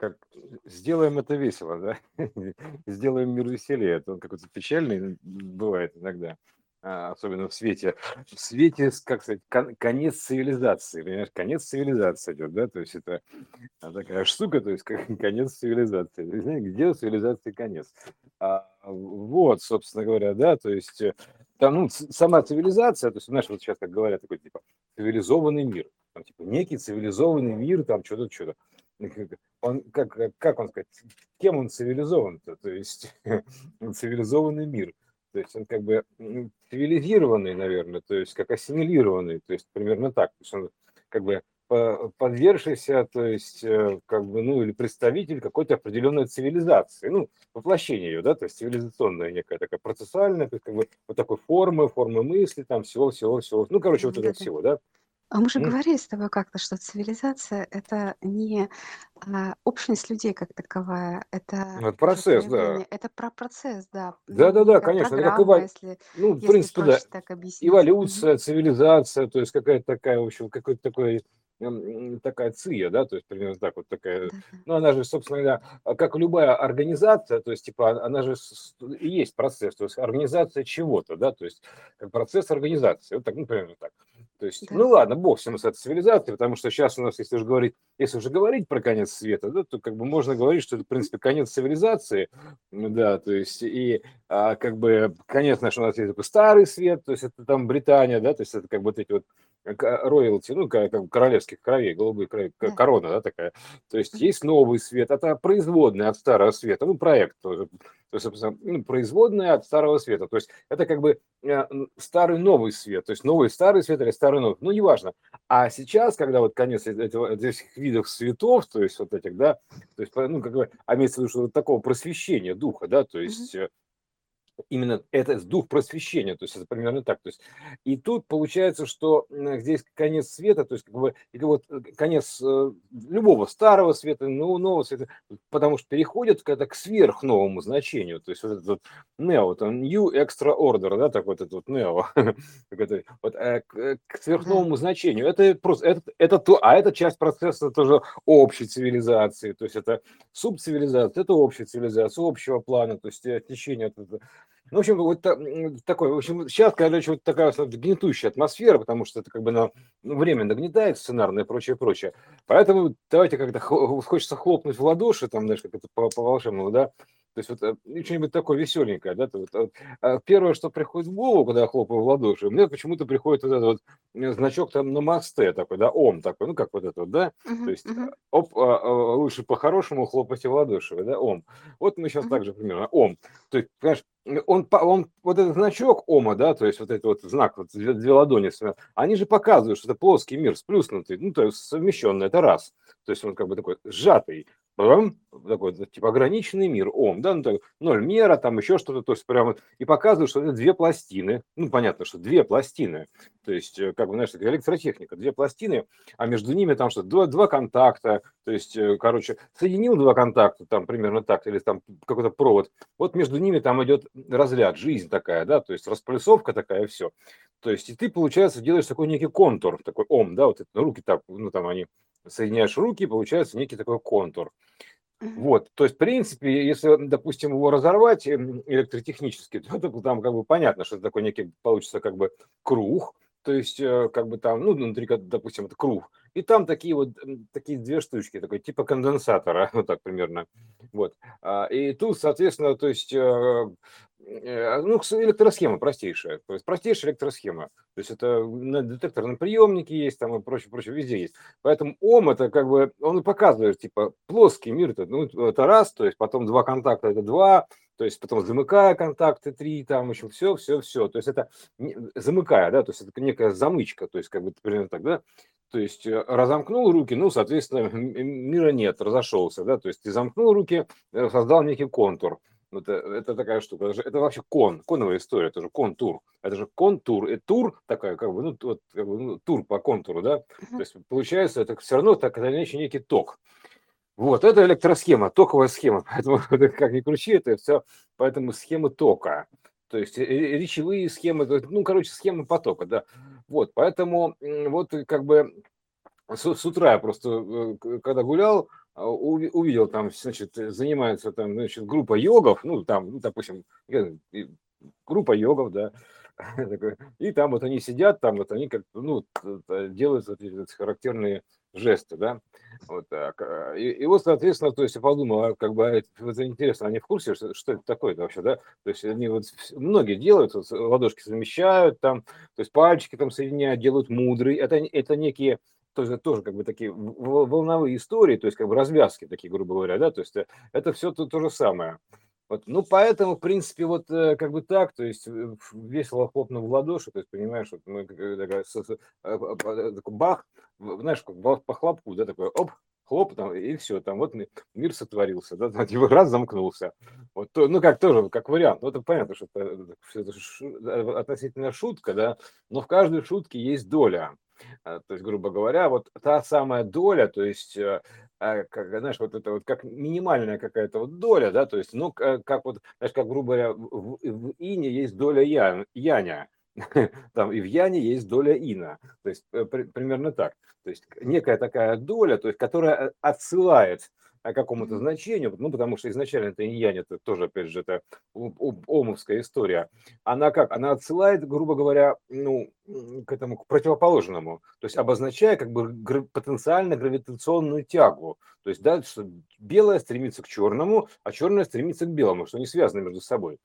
как сделаем это весело, да? Сделаем мир веселее. Это он какой-то печальный бывает иногда, а, особенно в свете. В свете, как сказать, кон- конец цивилизации, понимаешь? Конец цивилизации идет, да? То есть это а, такая штука, то есть как конец цивилизации. Где у цивилизации конец? А, вот, собственно говоря, да, то есть э, там, ну, сама цивилизация, то есть, знаешь, вот сейчас как говорят, такой, типа, цивилизованный мир, там, типа, некий цивилизованный мир, там, что-то, что-то он как, как он сказать, кем он цивилизован-то? То есть цивилизованный мир. То есть он как бы цивилизированный, наверное, то есть как ассимилированный, то есть примерно так. То есть он как бы подвергшийся, то есть э, как бы, ну, или представитель какой-то определенной цивилизации, ну, воплощение ее, да, то есть цивилизационная некая такая процессуальная, то есть как бы вот такой формы, формы мысли, там всего, всего, всего, ну, короче, вот это всего, да. А мы же говорили с тобой как-то, что цивилизация — это не а, общность людей как таковая, это ну, Это процесс, да. Это про процесс, да. Да, да, да, конечно. Это как эволю... если, ну, в принципе, да. Так Эволюция, цивилизация, то есть какая-то такая, в общем, какой-то такой такая ция, да, то есть примерно так вот такая, ну, она же, собственно говоря, как любая организация, то есть, типа, она же и есть процесс, то есть организация чего-то, да, то есть как процесс организации, вот так, ну, примерно так. То есть, да. ну ладно, бог всем с этой цивилизацией, потому что сейчас у нас, если уже говорить, если уже говорить про конец света, да, то как бы можно говорить, что это, в принципе, конец цивилизации, да, то есть, и а, как бы конец наш у нас есть такой старый свет, то есть это там Британия, да, то есть это как бы вот эти вот роялти, ну, как, как королевских кровей, голубые крови, корона, да, такая. То есть есть новый свет, это производный от старого света, ну, проект тоже, то есть, собственно, ну, производная от старого света. То есть это как бы э, старый новый свет, то есть новый старый свет или старый новый, ну, неважно. А сейчас, когда вот конец этих, этих видов светов, то есть вот этих, да, то есть, ну, как бы, а имеется в виду, что вот такого просвещения духа, да, то есть mm-hmm именно это дух просвещения, то есть это примерно так. То есть, и тут получается, что здесь конец света, то есть как бы вот э, конец э, любого старого света, ну, нового света, потому что переходит это к сверхновому значению, то есть вот этот вот neo, там new extra order, да, так вот этот вот neo, вот, э, к, сверхновому значению. Это просто, это, это то, а это часть процесса тоже общей цивилизации, то есть это субцивилизация, это общая цивилизация, общего плана, то есть течение ну, в общем, вот такой, в общем, сейчас, короче, вот такая гнетущая атмосфера, потому что это как бы на ну, время нагнетает сценарное и прочее, прочее. Поэтому давайте как-то хочется хлопнуть в ладоши, там, знаешь, как это по, по волшебному, да, то есть вот э, что-нибудь такое веселенькое, да, вот, вот, а первое, что приходит в голову, когда я хлопаю в ладоши, мне почему-то приходит вот этот вот э, значок там на мосте такой, да, ом такой, ну как вот это вот, да, uh-huh, то есть uh-huh. оп, а, а, лучше по-хорошему хлопайте в ладоши, да, ом. Вот мы сейчас uh-huh. так же примерно, ом. То есть, понимаешь, он, он, вот этот значок ома, да, то есть вот этот вот знак, вот две, ладони, они же показывают, что это плоский мир, сплюснутый, ну, то есть совмещенный, это раз. То есть он как бы такой сжатый, такой, типа, ограниченный мир, ом, да, ну, так, ноль мера, там еще что-то, то есть прямо, и показывают, что это две пластины, ну, понятно, что две пластины, то есть, э, как бы, знаешь, электротехника, две пластины, а между ними там что, два, два контакта, то есть, э, короче, соединил два контакта, там, примерно так, или там какой-то провод, вот между ними там идет разряд, жизнь такая, да, то есть расплюсовка такая, все. То есть, и ты, получается, делаешь такой некий контур, такой ом, да, вот это, руки так, ну, там они соединяешь руки, получается некий такой контур. Вот, то есть, в принципе, если, допустим, его разорвать электротехнически, то там как бы понятно, что это такой некий получится как бы круг, то есть, э, как бы там, ну, внутри, допустим, это круг, и там такие вот, такие две штучки, такой типа конденсатора, вот так примерно, вот. А, и тут, соответственно, то есть, Э, ну, электросхема простейшая, то есть простейшая электросхема. То есть это на детекторном приемнике есть, там и прочее, прочее, везде есть. Поэтому ом это как бы, он показывает, типа, плоский мир, это, ну, это раз, то есть потом два контакта это два, то есть потом замыкая контакты три, там еще все, все, все. То есть это замыкая, да, то есть это некая замычка, то есть как бы примерно так, да. То есть э, разомкнул руки, ну, соответственно, мира нет, разошелся, да, то есть ты замкнул руки, э, создал некий контур. Это, это такая штука. Это, же, это вообще кон, коновая история. Это же контур. Это же контур. И тур такая, как бы, ну, вот, как бы, ну, тур по контуру, да. Uh-huh. То есть получается, это все равно так или иначе некий ток. Вот, это электросхема, токовая схема. Поэтому, как ни кручи, это все, поэтому схемы тока. То есть речевые схемы, ну, короче, схемы потока, да. Вот, поэтому вот как бы с, с утра я просто, э, когда гулял, увидел там, значит, занимается там, значит, группа йогов, ну, там, ну, допустим, группа йогов, да, и там вот они сидят, там вот они как ну, делают эти характерные жесты, да, вот так. А, и, и вот, соответственно, то есть я подумал, а как бы а это интересно, они в курсе, что, что это такое вообще, да, то есть они вот многие делают, вот, ладошки замещают там, то есть пальчики там соединяют, делают мудрый, это, это некие тоже, тоже как бы такие волновые истории, то есть как бы развязки такие, грубо говоря, да, то есть э, это все то, то же самое. Вот, ну, поэтому, в принципе, вот э, как бы так, то есть э, весело хлопнув в ладоши, то есть, понимаешь, вот мы такой бах, знаешь, как по хлопку, да, такой, оп, хлоп, там, и все, там вот мир сотворился, да, там, типа раз замкнулся. Вот, то, ну, как тоже, как вариант, ну, это понятно, что это, это шу, относительно шутка, да, но в каждой шутке есть доля. То есть, грубо говоря, вот та самая доля, то есть а, как, знаешь, вот это вот как минимальная какая-то вот доля, да, то есть, ну, как вот, знаешь, как, грубо говоря, в, в ине есть доля ян, яня, там и в яне есть доля ина, то есть э, при, примерно так, то есть некая такая доля, то есть, которая э, отсылает какому-то значению, ну, потому что изначально это инь-янь, это тоже, опять же, это омовская история. Она как? Она отсылает, грубо говоря, ну, к этому, к противоположному, то есть обозначая как бы потенциально гравитационную тягу. То есть, да, что белое стремится к черному, а черное стремится к белому, что они связаны между собой.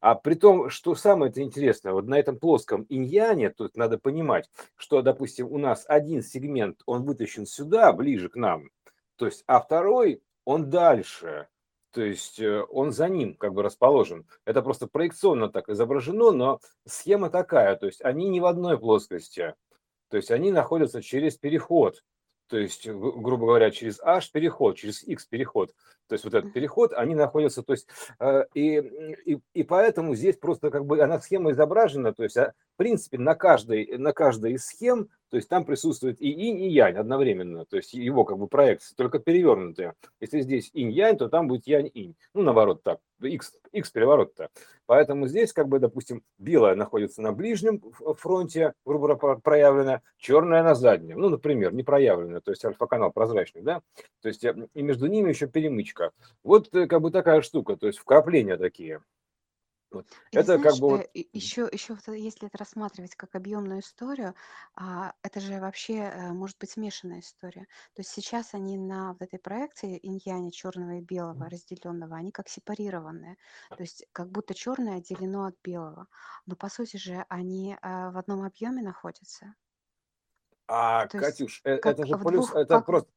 А при том, что самое это интересное, вот на этом плоском иньяне, тут надо понимать, что, допустим, у нас один сегмент, он вытащен сюда, ближе к нам, то есть, а второй, он дальше, то есть э, он за ним как бы расположен. Это просто проекционно так изображено, но схема такая, то есть они не в одной плоскости, то есть они находятся через переход, то есть, грубо говоря, через H переход, через X переход. То есть вот этот переход, они находятся, то есть, э, и, и, и поэтому здесь просто как бы она схема изображена, то есть, а, в принципе, на каждой, на каждой из схем то есть там присутствует и инь, и янь одновременно, то есть его как бы проекция, только перевернутая. Если здесь инь-янь, то там будет янь-инь. Ну, наоборот, так, x, x переворот-то. Поэтому здесь, как бы, допустим, белая находится на ближнем фронте, грубо говоря, проявлена, черная на заднем. Ну, например, не проявленная, то есть альфа-канал прозрачный, да? То есть э, и между ними еще перемычка. Вот э, как бы такая штука, то есть вкрапления такие. Вот. Или Это как бы вот... э, еще, еще если это рассматривать как объемную историю, а, это же вообще э, может быть смешанная история. То есть сейчас они на вот этой проекции иньяня черного и белого разделенного, они как сепарированные. То есть как будто черное отделено от белого. Но по сути же они а, в одном объеме находятся. А, То есть Катюш, э, как это же в плюс, двух, это как просто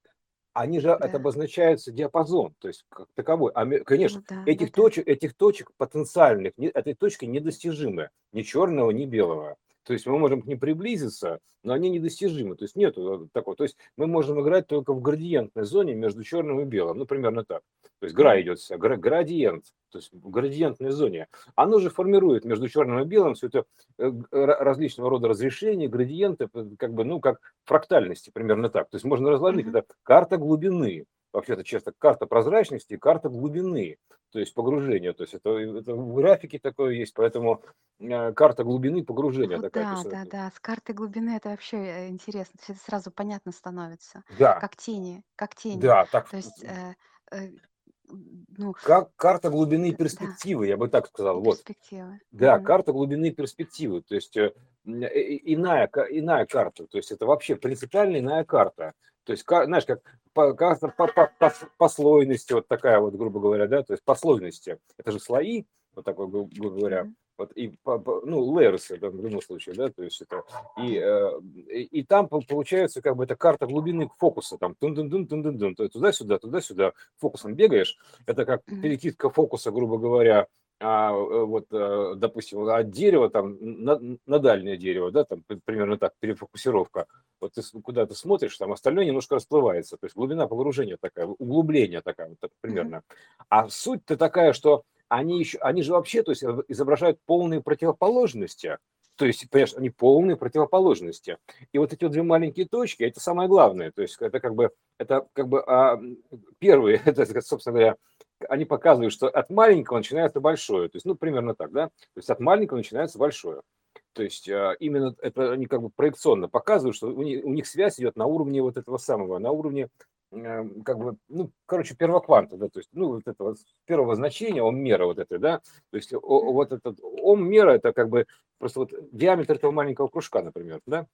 они же это обозначается диапазон, то есть как таковой. А, конечно, Ну да, этих ну да. точек, этих точек потенциальных, этой точки недостижимы, ни черного, ни белого. То есть мы можем к ним приблизиться, но они недостижимы. То есть нету такого. То есть мы можем играть только в градиентной зоне между черным и белым. Ну, примерно так. То есть гра идет вся, градиент, то есть в градиентной зоне. Оно же формирует между черным и белым все это э, различного рода разрешения, градиенты, как бы, ну, как фрактальности, примерно так. То есть можно разложить. Это карта глубины вообще-то часто карта прозрачности и карта глубины, то есть погружения. То есть это, это в графике такое есть, поэтому э, карта глубины погружения Вот такая. да, есть, да, да. С картой глубины это вообще э, интересно. Все это сразу понятно становится. да, Как тени, как тени. да, так, То есть, э, э, ну, как карта глубины и да, перспективы, я бы так сказал. Вот. перспективы. Да, Мгм. карта глубины и перспективы, то есть э, иная, иная карта, то есть это вообще принципиально иная карта. То есть, знаешь, как по, по, по, по, послойности, вот такая вот, грубо говоря, да, то есть послойности. Это же слои, вот такой, грубо говоря, вот и по, по, ну layers это в любом случае, да, то есть это и, э, и, и там получается как бы это карта глубины фокуса, там тун тун тун тун тун тун туда-сюда, туда-сюда, фокусом бегаешь, это как перекидка фокуса, грубо говоря, а э, вот, э, допустим, от дерева там на, на дальнее дерево, да, там примерно так, перефокусировка. Вот ты куда-то смотришь, там остальное немножко расплывается, то есть глубина погружения такая, углубление такая, вот так, примерно. А суть-то такая, что они еще, они же вообще, то есть изображают полные противоположности, то есть, понимаешь, они полные противоположности. И вот эти вот две маленькие точки, это самое главное. То есть это как бы, это как бы а, первые, это, собственно говоря, они показывают, что от маленького начинается большое. То есть, ну, примерно так, да? То есть от маленького начинается большое. То есть а, именно это они как бы проекционно показывают, что у них, связь идет на уровне вот этого самого, на уровне эм, как бы, ну, короче, первокванта, да, то есть, ну, вот это вот первого значения, ом мера вот это, да, то есть о, вот этот ом мера, это как бы просто вот диаметр этого маленького кружка, например, да,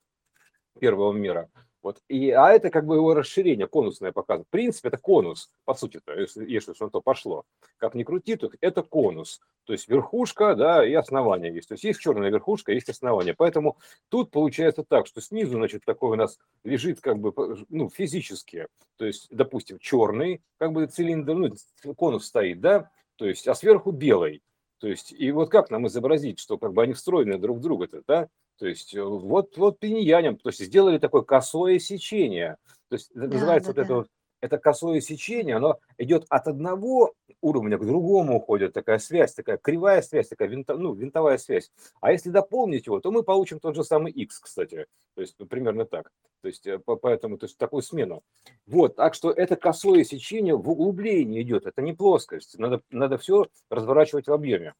первого мера. Вот. И, а это как бы его расширение конусное показывает. В принципе, это конус, по сути, -то, если, если на то пошло. Как ни крути, то это конус. То есть верхушка, да, и основание есть. То есть есть черная верхушка, есть основание. Поэтому тут получается так, что снизу, значит, такой у нас лежит как бы, ну, физически. То есть, допустим, черный, как бы цилиндр, ну, конус стоит, да, то есть, а сверху белый. То есть, и вот как нам изобразить, что как бы они встроены друг в друга-то, да? То есть э, вот, вот пиньянем, то есть сделали такое косое сечение. То есть это да, называется да, вот да. это вот, это косое сечение, оно идет от одного уровня к другому уходит, такая связь, такая кривая связь, такая винто, ну, винтовая связь. А если дополнить его, то мы получим тот же самый x, кстати. То есть ну, примерно так. То есть э, поэтому то есть, такую смену. Вот, так что это косое сечение в углублении идет, это не плоскость. Надо, надо все разворачивать в объеме.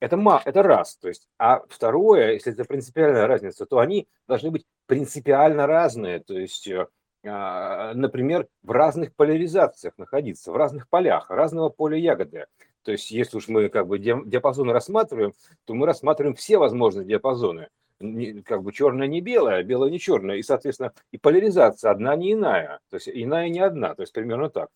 Это, ма, это раз. То есть, а второе, если это принципиальная разница, то они должны быть принципиально разные. То есть, э, например, в разных поляризациях находиться, в разных полях, разного поля ягоды. То есть, если уж мы как бы диапазоны рассматриваем, то мы рассматриваем все возможные диапазоны. Как бы черное не белое, белое не черное. И, соответственно, и поляризация одна не иная. То есть, иная не одна. То есть, примерно так.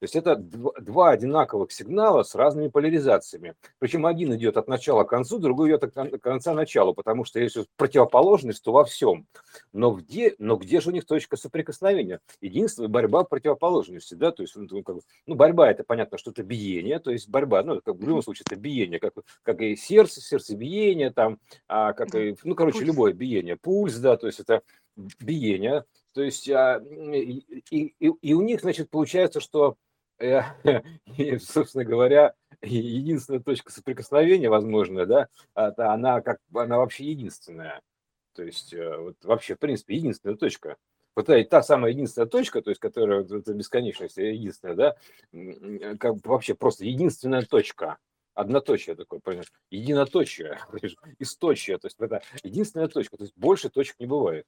То есть это два одинаковых сигнала с разными поляризациями. Причем один идет от начала к концу, другой идет от конца к началу, потому что если противоположность, то во всем. Но где, но где же у них точка соприкосновения? Единство борьба противоположности. Да? То есть, ну, как ну, борьба это понятно, что это биение, то есть борьба, ну, как, в любом случае это биение, как, как и сердце, сердцебиение, там, а, как и, ну, короче, пульс. любое биение, пульс, да, то есть это биение. То есть а, и, и, и у них, значит, получается, что и, собственно говоря, единственная точка соприкосновения, возможно, да, она как она вообще единственная. То есть э, вот вообще, в принципе, единственная точка. Вот та, та самая единственная точка, то есть которая вот, это бесконечность единственная, да, как вообще просто единственная точка, одноточие такое, понимаешь, единоточие, источие, то есть это единственная точка, то есть больше точек не бывает.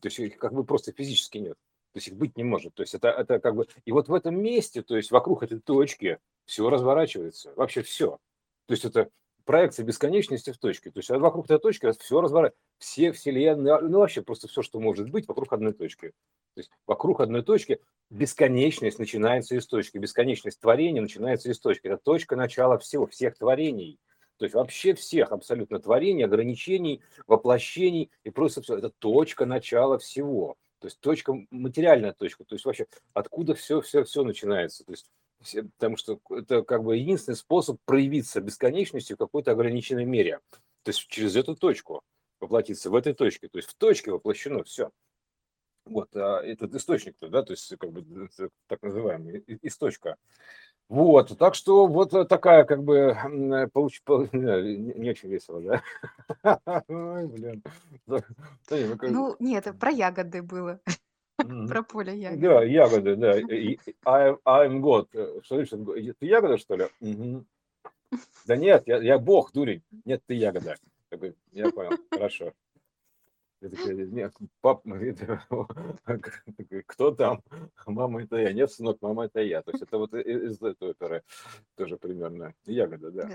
То есть как бы просто физически нет то есть их быть не может. То есть это, это как бы... И вот в этом месте, то есть вокруг этой точки все разворачивается, вообще все. То есть это проекция бесконечности в точке. То есть вокруг этой точки все разворачивается. Все вселенные, ну вообще просто все, что может быть вокруг одной точки. То есть вокруг одной точки бесконечность начинается из точки. Бесконечность творения начинается из точки. Это точка начала всего, всех творений. То есть вообще всех абсолютно творений, ограничений, воплощений и просто все. Это точка начала всего. То есть точка, материальная точка, то есть вообще откуда все, все, все начинается. То есть, все, потому что это как бы единственный способ проявиться бесконечностью в какой-то ограниченной мере. То есть через эту точку воплотиться, в этой точке. То есть в точке воплощено все. Вот, а этот источник, да, то есть как бы так называемый источка. Вот, так что вот такая как бы получ... не очень весело, да? Ой, блин. Ну, нет, про ягоды было. Про поле ягод. Да, ягоды, да. I, I'm God. Э, что значит? Ты ягода, что ли? Да нет, я, я бог, дурень. Нет, ты ягода. Я понял, хорошо. Я такая, нет, пап, кто там? Мама это я. Нет, сынок, мама это я. То есть это вот из этой оперы тоже примерно. Ягода, да.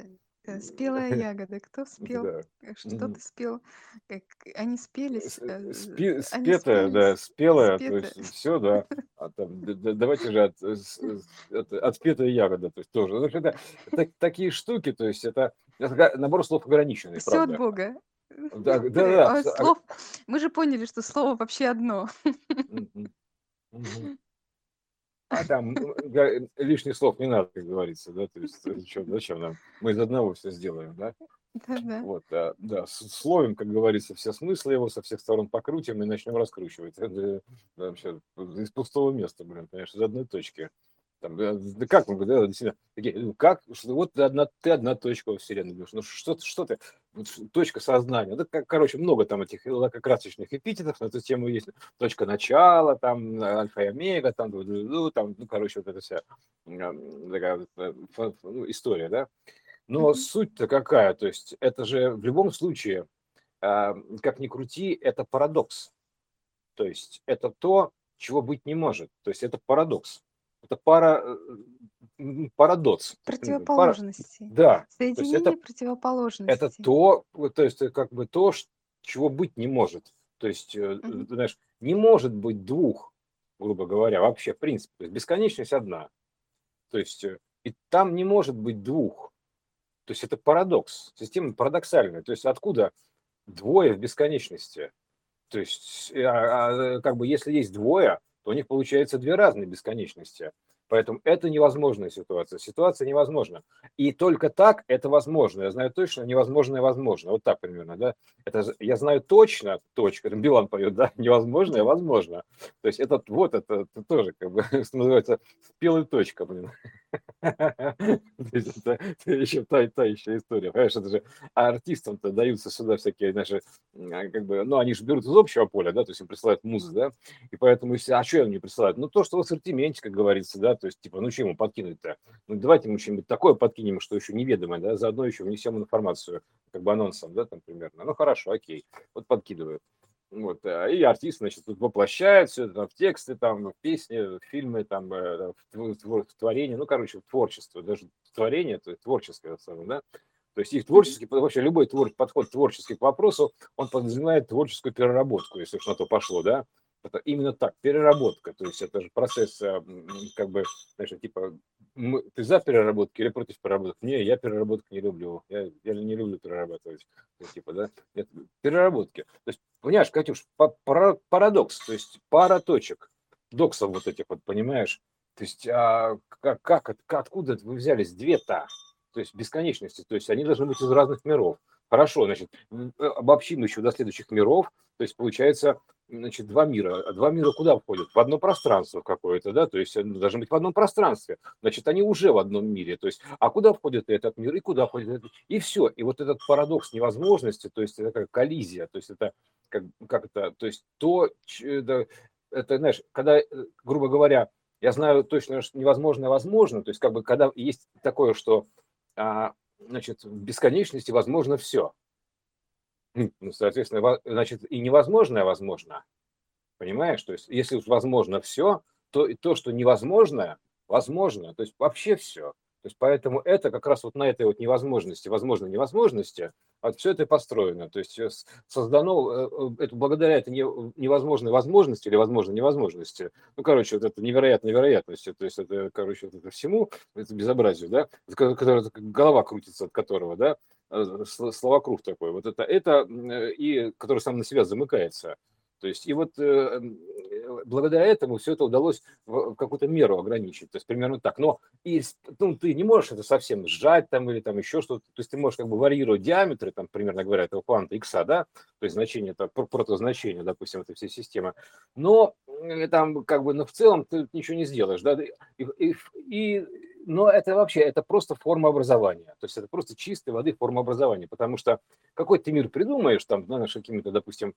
Э, спелая ягода. Кто спел? Да. Э, что ты спел? Как они спелись? Э, спи, спетая, да, спелая. То есть все, да. А там, давайте же от, от, отпетая ягода. То есть тоже. Это, это такие штуки, то есть это, это набор слов ограниченный. Все правда. от Бога. Да, да, да. Слов... Мы же поняли, что слово вообще одно. А там лишних слов не надо, как говорится, да, то есть зачем, зачем нам? Мы из одного все сделаем, да? Да, да. Вот, да, да, словим, как говорится, все смыслы его со всех сторон покрутим и начнем раскручивать. Это вообще из пустого места, блин, понимаешь, из одной точки. Там, да, как мы, да, действительно, такие, ну, как, что, вот ты одна, ты одна точка во Вселенной, ну что, что ты, вот, точка сознания, да, как, короче, много там этих лакокрасочных эпитетов на эту тему есть, точка начала, там, альфа и омега, там, ну, там, ну, короче, вот эта вся такая ну, история, да, но mm-hmm. суть-то какая, то есть это же в любом случае, как ни крути, это парадокс, то есть это то, чего быть не может. То есть это парадокс. Это пара, э, парадокс. Противоположности. Пара, да. Соединение это, противоположностей. Это то, то есть как бы то, чего быть не может. То есть, mm-hmm. знаешь, не может быть двух, грубо говоря, вообще, в принципе. То есть бесконечность одна. То есть э, и там не может быть двух. То есть это парадокс. Система парадоксальная. То есть откуда двое в бесконечности? То есть а, а, как бы если есть двое, то у них получается две разные бесконечности. Поэтому это невозможная ситуация. Ситуация невозможна. И только так это возможно. Я знаю точно, невозможное возможно. Вот так примерно, да. Это, я знаю точно, точка, Билан поет, да, невозможное возможно. То есть это вот это, это тоже, как бы, называется, спелая точка, блин. Это еще та, та еще история. Понимаешь, это же артистам-то даются сюда всякие наши, а, как бы, ну, они же берут из общего поля, да, то есть им присылают музыку, да, и поэтому, а что им не присылают? Ну, то, что в ассортименте, как говорится, да, то есть, типа, ну, что ему подкинуть-то? Ну, давайте ему что-нибудь такое подкинем, что еще неведомое, да, заодно еще внесем информацию, как бы анонсом, да, там, примерно. Ну, хорошо, окей, вот подкидывают. Вот, э, и артист, значит, тут воплощает все это в тексты, там, в песни, в фильмы, там, э, в, в, в творение, ну, короче, в творчество, даже творение, это творческое, да, то есть их творческий, вообще любой твор, подход творческий к вопросу, он подразумевает творческую переработку, если уж на то пошло, да, именно так, переработка, то есть это же процесс, э, как бы, знаешь, типа, мы, ты за переработки или против переработки? Не, я переработку не люблю, я, я не люблю перерабатывать, типа, да, Нет, переработки. То есть, понимаешь, Катюш, парадокс, то есть пара точек, доксов вот этих вот, понимаешь, то есть а, как, как, откуда вы взялись? Две-то, то есть бесконечности, то есть они должны быть из разных миров. Хорошо, значит, обобщим еще до следующих миров, то есть получается значит, два мира. А два мира куда входят? В одно пространство какое-то, да, то есть они должны быть в одном пространстве. Значит, они уже в одном мире. То есть, а куда входит этот мир и куда входит этот И все. И вот этот парадокс невозможности, то есть это как коллизия, то есть это как, как это, то есть то, это, это, знаешь, когда, э, грубо говоря, я знаю точно, что невозможно возможно, то есть как бы когда есть такое, что а, значит, в бесконечности возможно все. Ну, соответственно, значит, и невозможное возможно. Понимаешь? То есть, если уж возможно все, то и то, что невозможно, возможно. То есть, вообще все. То есть, поэтому это как раз вот на этой вот невозможности, возможно, невозможности, вот все это построено. То есть, создано, э, э, это благодаря этой невозможной возможности или возможной невозможности, ну, короче, вот это невероятная вероятность, то есть, это, короче, вот это всему, это безобразие, да, которое, голова крутится от которого, да, Э, словокруг такой, вот это, это э, и который сам на себя замыкается. То есть, и вот э, благодаря этому все это удалось в какую-то меру ограничить. То есть, примерно так. Но и, ну, ты не можешь это совсем сжать там или там еще что-то. То есть, ты можешь как бы варьировать диаметры, там, примерно говоря, этого кванта x, да, то есть значение, это протозначение, допустим, этой всей системы. Но там как бы, ну, в целом ты ничего не сделаешь, да, и, и, и но это вообще, это просто форма образования. То есть это просто чистой воды форма образования. Потому что какой ты мир придумаешь, там, знаешь, какими-то, допустим,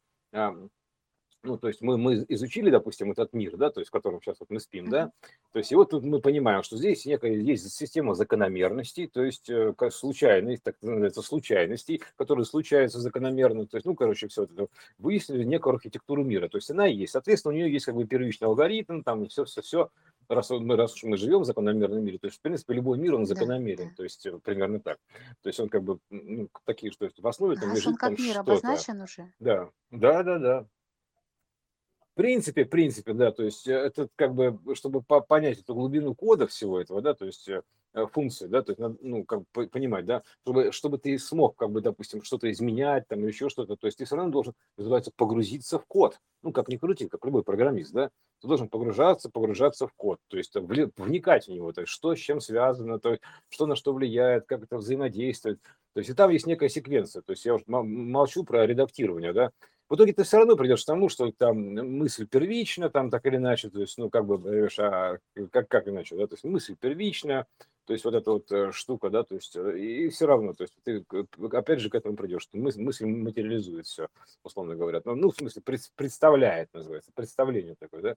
ну, то есть мы, мы изучили, допустим, этот мир, да, то есть в котором сейчас вот мы спим, да, то есть и вот тут мы понимаем, что здесь некая есть система закономерностей, то есть э, случайность, так называется, случайностей, которые случаются закономерно, то есть, ну, короче, все это выяснили некую архитектуру мира, то есть она есть, соответственно, у нее есть как бы первичный алгоритм, там, все-все-все, раз мы, раз уж мы живем в закономерном мире, то есть, в принципе, любой мир, он закономерен, да, то есть, э, примерно так. То есть, он как бы, ну, такие, что в основе там лежит он как там мир обозначен уже? Да, да, да, да. В принципе, в принципе, да, то есть, э, это как бы, чтобы понять эту глубину кода всего этого, да, то есть, э, функции, да, то есть, ну, как бы понимать, да, чтобы, чтобы ты смог, как бы, допустим, что-то изменять, там, или еще что-то, то есть ты все равно должен, называется, погрузиться в код, ну, как ни крути, как любой программист, да, ты должен погружаться, погружаться в код, то есть вникать в него, то есть что с чем связано, то есть что на что влияет, как это взаимодействует, то есть и там есть некая секвенция, то есть я уже молчу про редактирование, да, в итоге ты все равно придешь к тому, что там мысль первична, там так или иначе, то есть, ну, как бы, а как, как иначе, да, то есть мысль первична, то есть вот эта вот э, штука, да, то есть э, и все равно, то есть ты опять же к этому придешь, что мысль, мысль материализует все, условно говоря, ну, ну в смысле представляет, называется, представление такое, да,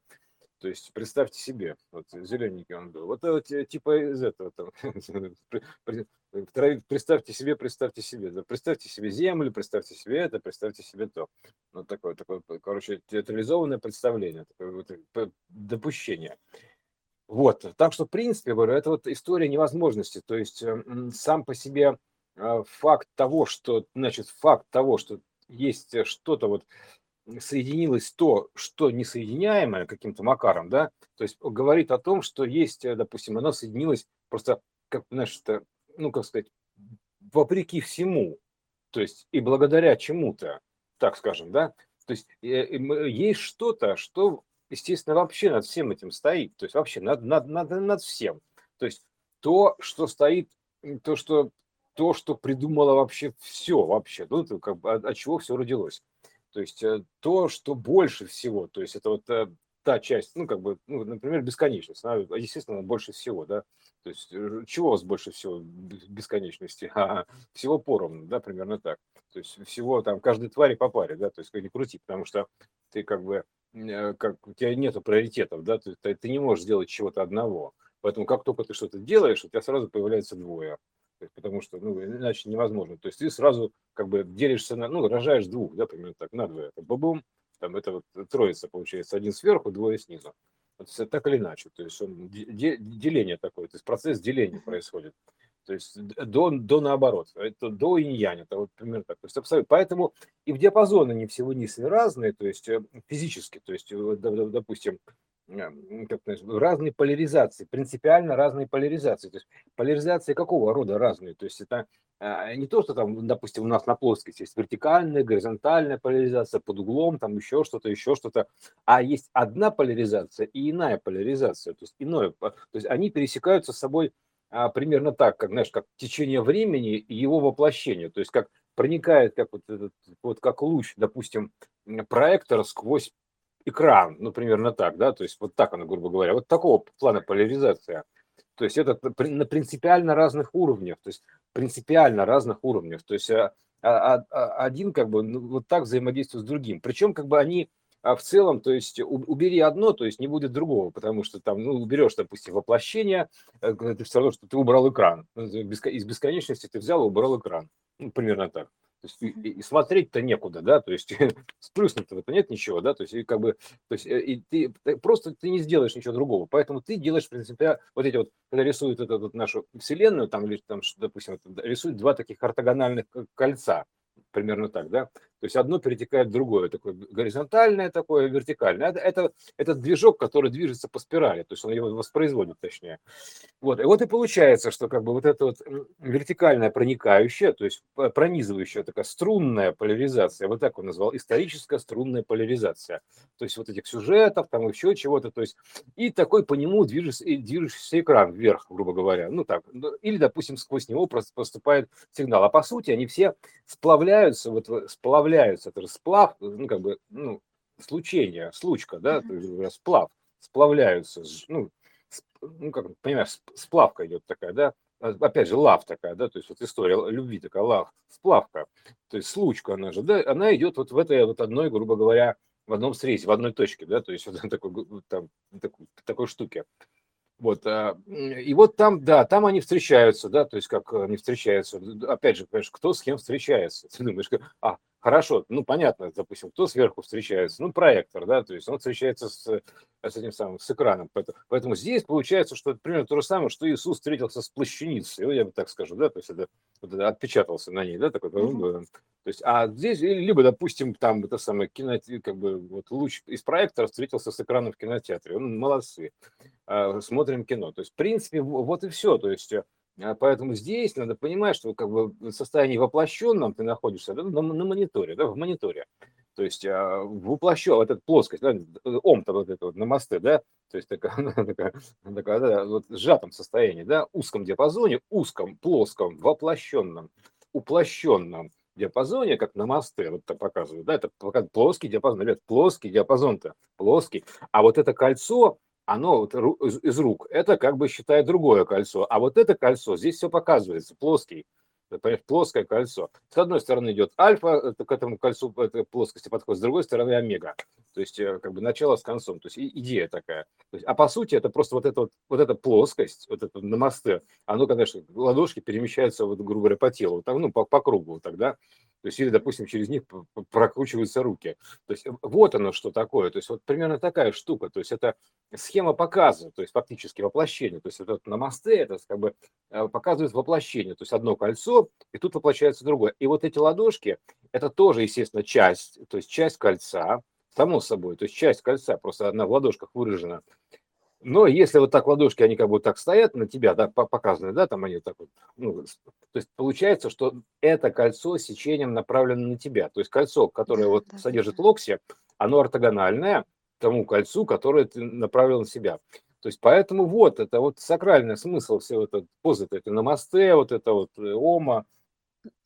То есть представьте себе, вот зелененький он был. Вот это э, типа из этого там. Представьте себе, представьте себе. Представьте себе землю, представьте себе это, представьте себе то. Вот такое, такое, короче, театрализованное представление, такое вот э, допущение. Вот, так что, в принципе, говорю, это вот история невозможности. То есть сам по себе факт того, что, значит, факт того, что есть что-то вот соединилось то, что несоединяемое каким-то макаром, да, то есть говорит о том, что есть, э, допустим, оно соединилось просто, как, знаешь, это, ну, как сказать, вопреки всему, то есть и благодаря чему-то, так скажем, да, то есть э, есть что-то, что, естественно, вообще над всем этим стоит, то есть вообще над, над, над, над всем, то есть то, что стоит, то, что то, что придумало вообще все вообще, ну, как бы от, от чего все родилось. То есть э, то, что больше всего, то есть это вот э, та часть, ну, как бы, ну, например, бесконечность, она, естественно, больше всего, да, то есть э, чего у вас больше всего бесконечности? А, всего поровну, да, примерно так. То есть всего там каждой твари по паре, да, то есть как ни крути, потому что ты как бы, как у тебя нету приоритетов, да, ты, ты не можешь сделать чего-то одного. Поэтому как только ты что-то делаешь, у тебя сразу появляется двое потому что ну, иначе невозможно. То есть ты сразу как бы делишься на, ну, рожаешь двух, да, примерно так, на двое. Это бабум, там это вот троица получается, один сверху, двое снизу. Вот, так или иначе, то есть он, деление такое, то есть процесс деления происходит. То есть до, до наоборот, это до инь-янь, это вот примерно так. То есть абсолютно. Поэтому и в диапазоне они всего низкие разные, то есть э, физически, то есть, допустим, как разные поляризации, принципиально разные поляризации. То есть поляризации какого рода разные? То есть это а, не то, что там, допустим, у нас на плоскости есть вертикальная, горизонтальная поляризация под углом, там еще что-то, еще что-то, а есть одна поляризация и иная поляризация, то есть иное. То есть они пересекаются с собой а, примерно так, как, знаешь, как течение времени и его воплощение, то есть как проникает, как вот, этот, вот как луч, допустим, проектора сквозь экран, ну, примерно так, да, то есть вот так она, грубо говоря, вот такого плана поляризация. То есть это на принципиально разных уровнях, то есть принципиально разных уровнях. То есть а, а, а, один как бы ну, вот так взаимодействует с другим. Причем как бы они в целом, то есть убери одно, то есть не будет другого, потому что там, ну, уберешь, допустим, воплощение, э, это все равно, что ты убрал экран. Из бесконечности ты взял и убрал экран. Ну, примерно так. То есть и, и смотреть-то некуда, да, то есть сплюснуть-то нет ничего, да, то есть и как бы, то есть э, и ты просто ты не сделаешь ничего другого, поэтому ты делаешь, в принципе, вот эти вот, когда рисуют эту вот нашу вселенную, там, или там, допустим, рисуют два таких ортогональных кольца, примерно так, да, то есть одно перетекает в другое, такое горизонтальное, такое вертикальное. Это, это, это движок, который движется по спирали, то есть он его воспроизводит, точнее. Вот, и вот и получается, что как бы вот это вот вертикальная проникающая, то есть пронизывающая такая струнная поляризация, вот так он назвал, историческая струнная поляризация. То есть вот этих сюжетов, там еще чего-то, то есть и такой по нему движется, движущийся экран вверх, грубо говоря, ну так, или, допустим, сквозь него поступает сигнал. А по сути они все сплавляются, вот сплавляются сплавляются, это же сплав, ну, как бы, ну, случение, случка, да, mm-hmm. сплав, сплавляются, ну, ну, как, понимаешь, сплавка идет такая, да, а, опять же, лав такая, да, то есть вот история любви такая, лав, сплавка, то есть случка она же, да, она идет вот в этой вот одной, грубо говоря, в одном срезе, в одной точке, да, то есть вот такой, там, такой, такой штуке. Вот, а, и вот там, да, там они встречаются, да, то есть как они встречаются. Опять же, понимаешь, кто с кем встречается. Ты думаешь, а, хорошо, ну, понятно, допустим, кто сверху встречается, ну, проектор, да, то есть он встречается с, с этим самым, с экраном. Поэтому, поэтому здесь получается, что это примерно то же самое, что Иисус встретился с плащаницей, я бы так скажу, да, то есть это, вот это отпечатался на ней, да, такой, mm-hmm. то есть, а здесь, либо, допустим, там это самое кино, как бы, вот луч из проектора встретился с экраном в кинотеатре, ну, молодцы, а, смотрим кино, то есть, в принципе, вот и все, то есть, а поэтому здесь надо понимать, что как бы в состоянии воплощенном ты находишься да, на, на мониторе, да, в мониторе. То есть а, воплощен, вот эта плоскость, да, ом-то вот это вот на мосты, да, то есть такая, такая, такая да, вот сжатом состоянии, да, узком диапазоне, узком, плоском, воплощенном, уплощенном диапазоне, как на мосты, вот это показывают, да, это плоский диапазон, ребят, плоский диапазон-то, плоский, а вот это кольцо, оно вот из, рук, это как бы считает другое кольцо. А вот это кольцо, здесь все показывается, плоский. Это плоское кольцо. С одной стороны идет альфа, это к этому кольцу этой плоскости подходит, с другой стороны омега. То есть э, как бы начало с концом. То есть идея такая. Есть, а по сути это просто вот эта вот, вот эта плоскость, вот это намасте, оно, конечно, ладошки перемещаются, вот, грубо говоря, по телу, так, ну, по, по кругу вот тогда. То есть, или, допустим, через них прокручиваются руки. То есть, вот оно что такое. То есть, вот примерно такая штука. То есть, это схема показа, то есть, фактически воплощение. То есть, это намасте, это как бы э, показывает воплощение. То есть, одно кольцо, и тут воплощается другое. И вот эти ладошки, это тоже, естественно, часть, то есть, часть кольца, само собой, то есть, часть кольца, просто одна в ладошках выражена. Но если вот так ладошки, они как бы так стоят на тебя, да, показаны, да, там они так вот, ну, то есть получается, что это кольцо сечением направлено на тебя. То есть кольцо, которое да, вот да, содержит локси, оно ортогональное тому кольцу, которое ты направил на себя. То есть поэтому вот, это вот сакральный смысл всего этого позы, это намасте, вот это вот э, ома,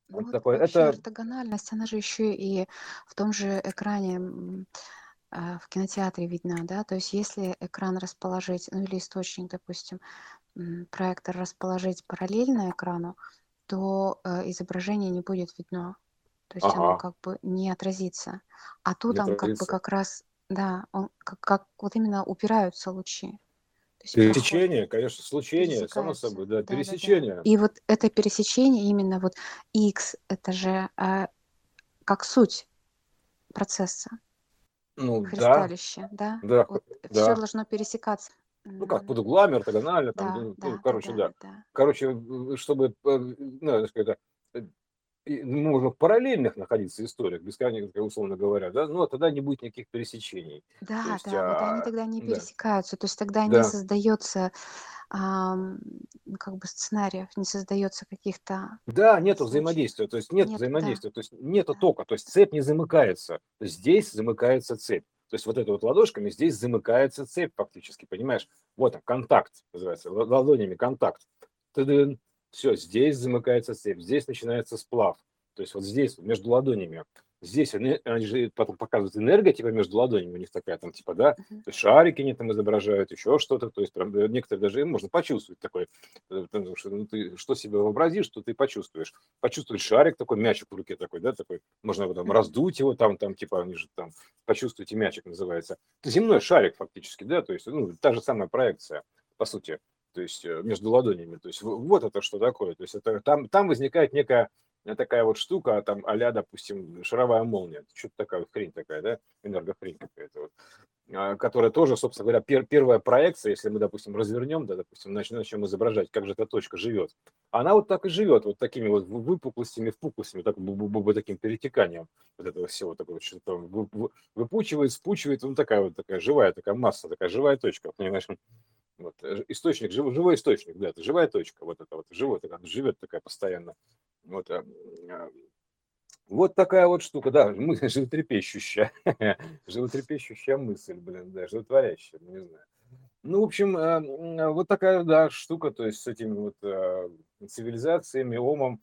вот, вот такое. Это ортогональность, она же еще и в том же экране а, в кинотеатре видна, да, то есть если экран расположить, ну или источник, допустим, проектор расположить параллельно экрану, то э, изображение не будет видно, то есть оно как бы не отразится. А тут не он как бы как раз, да, он как, как вот именно упираются лучи. Есть Пересечение, конечно, случение, само собой, да, да, да, пересечение. И вот это пересечение именно вот X, это же э, как суть процесса. Ну да, Христалище, да? да, Вот все да. должно пересекаться. Ну как, под углами, ортогонально, там, Да, ну, ну, да, да, короче, да, да. да. Короче, чтобы, э, ну, так параллельных находиться историях, бесконечно, условно говоря, да, но тогда не будет никаких пересечений. То Да, есть, да, вот они а, тогда не да, пересекаются, то есть тогда не да, создается ам, как бы сценариев, не создается каких-то да, нету случаев. взаимодействия, то есть нет Нет, да, взаимодействия, то есть нету да. тока, то есть цепь не замыкается, то есть здесь замыкается цепь. То есть вот это вот ладошками здесь замыкается цепь фактически, понимаешь? Вот он, контакт называется, ладонями контакт. Все, здесь замыкается цепь, здесь начинается сплав. То есть вот здесь, между ладонями. Здесь они, они же потом показывают энергия, типа между ладонями у них такая там, типа, да, есть шарики они там изображают, еще что-то, то есть прям э, некоторые даже можно почувствовать такой, э, потому что ну, ты что себе вообразишь, что ты почувствуешь. Почувствовать шарик такой, мячик в руке такой, да, такой, можно его там раздуть его там, там, типа, они же там, почувствуйте мячик называется. Земной шарик фактически, да, то есть, ну, та же самая проекция, по сути, то есть э, между ладонями. То есть вот это что такое. То есть это там, там возникает некая такая вот штука, там, а допустим, шаровая молния. Что-то такая вот хрень такая, да, энергохрень какая-то вот а, которая тоже, собственно говоря, пер, первая проекция, если мы, допустим, развернем, да, допустим, начнем, начнем изображать, как же эта точка живет, она вот так и живет, вот такими вот выпуклостями, впуклостями, так, бу -бу -бу таким перетеканием вот этого всего, такого, что-то выпучивает, спучивает, ну, такая вот такая живая такая масса, такая живая точка, понимаешь, вот, э, источник, живой, живой источник, да, это живая точка, вот это вот, живой, живет такая постоянно. Вот, а, а, вот такая вот штука, да, мысль животрепещущая, животрепещущая мысль, блин, да, животворящая, ну, не знаю. Ну, в общем, а, вот такая, да, штука, то есть с этими вот цивилизациями, омом,